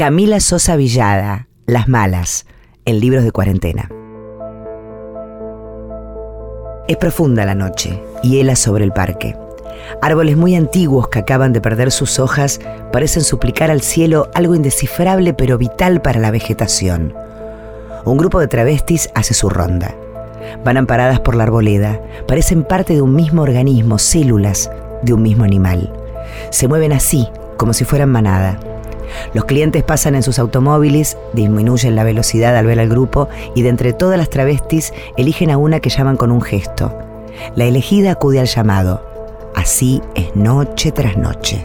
Camila Sosa Villada, Las Malas, en libros de cuarentena. Es profunda la noche, hiela sobre el parque. Árboles muy antiguos que acaban de perder sus hojas parecen suplicar al cielo algo indescifrable pero vital para la vegetación. Un grupo de travestis hace su ronda. Van amparadas por la arboleda, parecen parte de un mismo organismo, células de un mismo animal. Se mueven así, como si fueran manada. Los clientes pasan en sus automóviles, disminuyen la velocidad al ver al grupo y de entre todas las travestis eligen a una que llaman con un gesto. La elegida acude al llamado. Así es noche tras noche.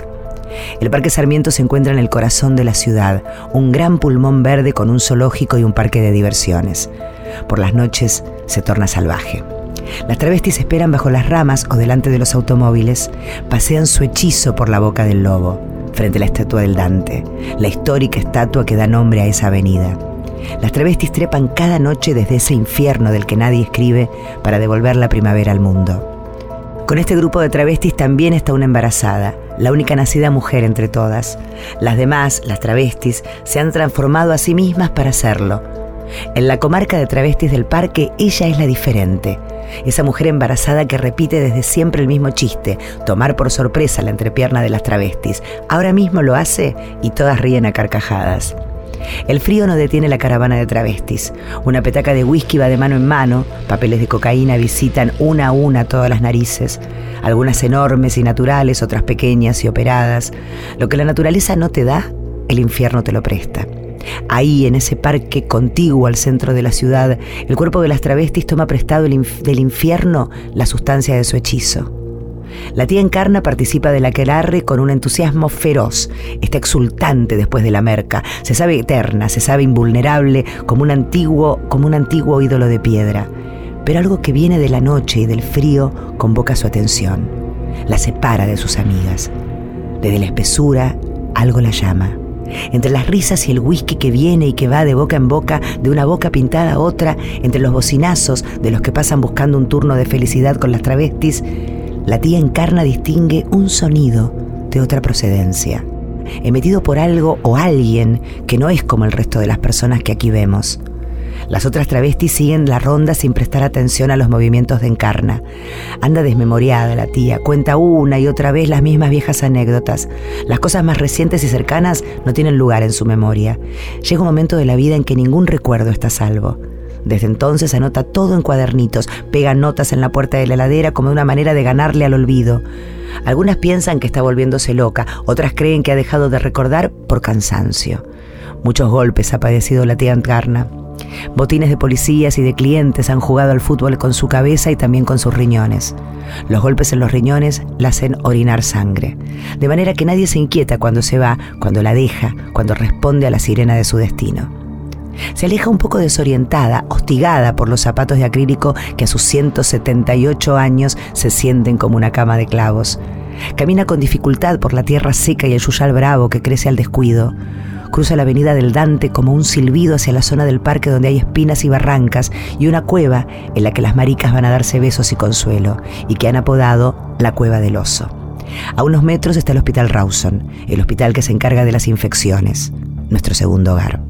El Parque Sarmiento se encuentra en el corazón de la ciudad, un gran pulmón verde con un zoológico y un parque de diversiones. Por las noches se torna salvaje. Las travestis esperan bajo las ramas o delante de los automóviles, pasean su hechizo por la boca del lobo frente a la estatua del Dante, la histórica estatua que da nombre a esa avenida. Las travestis trepan cada noche desde ese infierno del que nadie escribe para devolver la primavera al mundo. Con este grupo de travestis también está una embarazada, la única nacida mujer entre todas. Las demás, las travestis, se han transformado a sí mismas para hacerlo. En la comarca de travestis del parque, ella es la diferente. Esa mujer embarazada que repite desde siempre el mismo chiste, tomar por sorpresa la entrepierna de las travestis. Ahora mismo lo hace y todas ríen a carcajadas. El frío no detiene la caravana de travestis. Una petaca de whisky va de mano en mano, papeles de cocaína visitan una a una todas las narices, algunas enormes y naturales, otras pequeñas y operadas. Lo que la naturaleza no te da, el infierno te lo presta. Ahí, en ese parque contiguo al centro de la ciudad, el cuerpo de las travestis toma prestado del infierno la sustancia de su hechizo. La tía Encarna participa del aquelarre con un entusiasmo feroz. Está exultante después de la merca. Se sabe eterna, se sabe invulnerable, como un antiguo, como un antiguo ídolo de piedra. Pero algo que viene de la noche y del frío convoca su atención. La separa de sus amigas. Desde la espesura, algo la llama. Entre las risas y el whisky que viene y que va de boca en boca, de una boca pintada a otra, entre los bocinazos de los que pasan buscando un turno de felicidad con las travestis, la tía Encarna distingue un sonido de otra procedencia, emitido por algo o alguien que no es como el resto de las personas que aquí vemos. Las otras travestis siguen la ronda sin prestar atención a los movimientos de Encarna. Anda desmemoriada la tía, cuenta una y otra vez las mismas viejas anécdotas. Las cosas más recientes y cercanas no tienen lugar en su memoria. Llega un momento de la vida en que ningún recuerdo está salvo. Desde entonces anota todo en cuadernitos, pega notas en la puerta de la heladera como una manera de ganarle al olvido. Algunas piensan que está volviéndose loca, otras creen que ha dejado de recordar por cansancio. Muchos golpes ha padecido la tía Encarna. Botines de policías y de clientes han jugado al fútbol con su cabeza y también con sus riñones. Los golpes en los riñones la hacen orinar sangre, de manera que nadie se inquieta cuando se va, cuando la deja, cuando responde a la sirena de su destino. Se aleja un poco desorientada, hostigada por los zapatos de acrílico que a sus 178 años se sienten como una cama de clavos. Camina con dificultad por la tierra seca y el yuyal bravo que crece al descuido. Cruza la avenida del Dante como un silbido hacia la zona del parque donde hay espinas y barrancas y una cueva en la que las maricas van a darse besos y consuelo y que han apodado la cueva del oso. A unos metros está el Hospital Rawson, el hospital que se encarga de las infecciones, nuestro segundo hogar.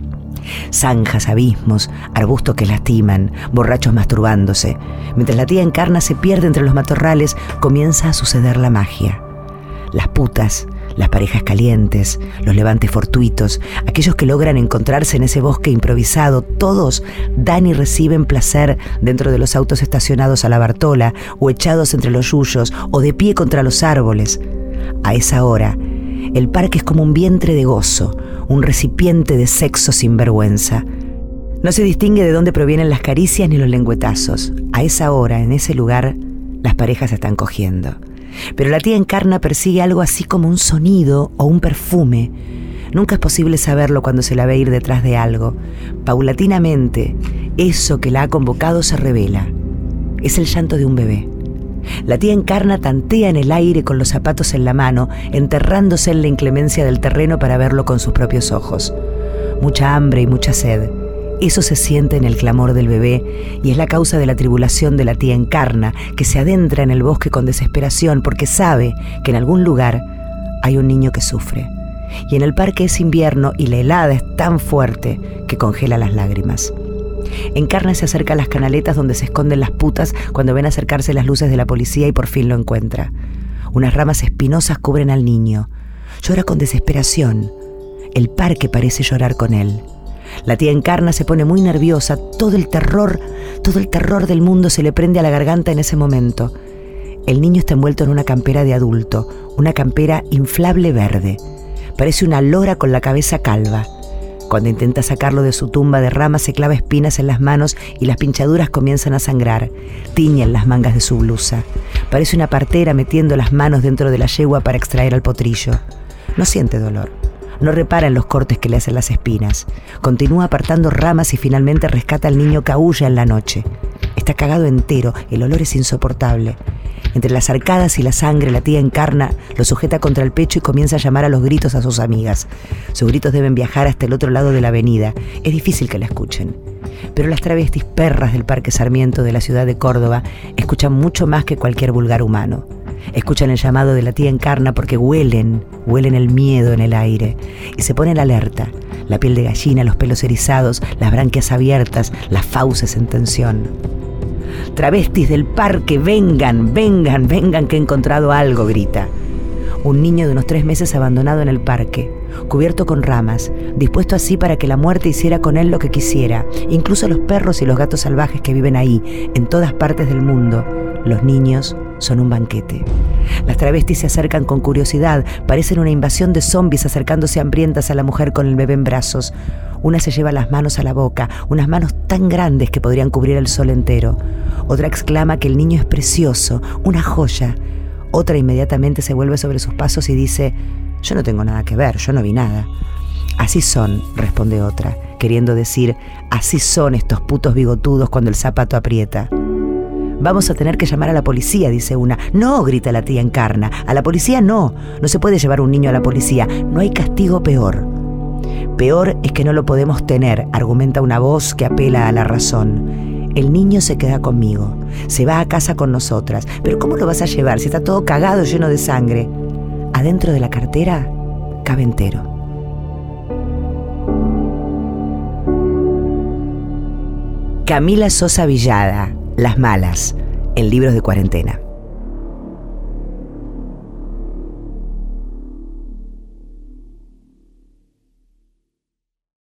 Zanjas, abismos, arbustos que lastiman, borrachos masturbándose. Mientras la tía encarna se pierde entre los matorrales, comienza a suceder la magia. Las putas, las parejas calientes, los levantes fortuitos, aquellos que logran encontrarse en ese bosque improvisado, todos dan y reciben placer dentro de los autos estacionados a la Bartola, o echados entre los yuyos, o de pie contra los árboles. A esa hora, el parque es como un vientre de gozo, un recipiente de sexo sin vergüenza. No se distingue de dónde provienen las caricias ni los lengüetazos. A esa hora, en ese lugar, las parejas están cogiendo. Pero la tía Encarna persigue algo así como un sonido o un perfume. Nunca es posible saberlo cuando se la ve ir detrás de algo. Paulatinamente, eso que la ha convocado se revela. Es el llanto de un bebé. La tía Encarna tantea en el aire con los zapatos en la mano, enterrándose en la inclemencia del terreno para verlo con sus propios ojos. Mucha hambre y mucha sed. Eso se siente en el clamor del bebé y es la causa de la tribulación de la tía Encarna, que se adentra en el bosque con desesperación porque sabe que en algún lugar hay un niño que sufre Y en el parque es invierno y la helada es tan fuerte que congela las lágrimas. Encarna se acerca a las canaletas donde se esconden las putas cuando ven acercarse las luces de la policía y por fin lo encuentra. Unas ramas espinosas cubren al niño. Llora con desesperación. El parque parece llorar con él. La tía Encarna se pone muy nerviosa, todo el terror, todo el terror del mundo se le prende a la garganta en ese momento. El niño está envuelto en una campera de adulto, una campera inflable verde. Parece una lora con la cabeza calva. Cuando intenta sacarlo de su tumba de ramas se clava espinas en las manos y las pinchaduras comienzan a sangrar. Tiñen las mangas de su blusa. Parece una partera metiendo las manos dentro de la yegua para extraer al potrillo. No siente dolor. No repara en los cortes que le hacen las espinas. Continúa apartando ramas y finalmente rescata al niño que aúlla en la noche. Está cagado entero, el olor es insoportable. Entre las arcadas y la sangre, la tía encarna, lo sujeta contra el pecho y comienza a llamar a los gritos a sus amigas. Sus gritos deben viajar hasta el otro lado de la avenida. Es difícil que la escuchen. Pero las travestis perras del Parque Sarmiento de la ciudad de Córdoba escuchan mucho más que cualquier vulgar humano. Escuchan el llamado de la tía Encarna porque huelen, huelen el miedo en el aire y se ponen alerta. La piel de gallina, los pelos erizados, las branquias abiertas, las fauces en tensión. Travestis del parque, vengan, vengan, vengan que he encontrado algo, grita. Un niño de unos tres meses abandonado en el parque, cubierto con ramas, dispuesto así para que la muerte hiciera con él lo que quisiera, incluso los perros y los gatos salvajes que viven ahí, en todas partes del mundo, los niños son un banquete. Las travestis se acercan con curiosidad, parecen una invasión de zombies acercándose hambrientas a la mujer con el bebé en brazos. Una se lleva las manos a la boca, unas manos tan grandes que podrían cubrir el sol entero. Otra exclama que el niño es precioso, una joya. Otra inmediatamente se vuelve sobre sus pasos y dice, yo no tengo nada que ver, yo no vi nada. Así son, responde otra, queriendo decir, así son estos putos bigotudos cuando el zapato aprieta. Vamos a tener que llamar a la policía, dice una. No, grita la tía Encarna. A la policía no. No se puede llevar un niño a la policía. No hay castigo peor. Peor es que no lo podemos tener, argumenta una voz que apela a la razón. El niño se queda conmigo. Se va a casa con nosotras. Pero ¿cómo lo vas a llevar si está todo cagado, lleno de sangre? Adentro de la cartera cabe entero. Camila Sosa Villada, las Malas, en libros de cuarentena.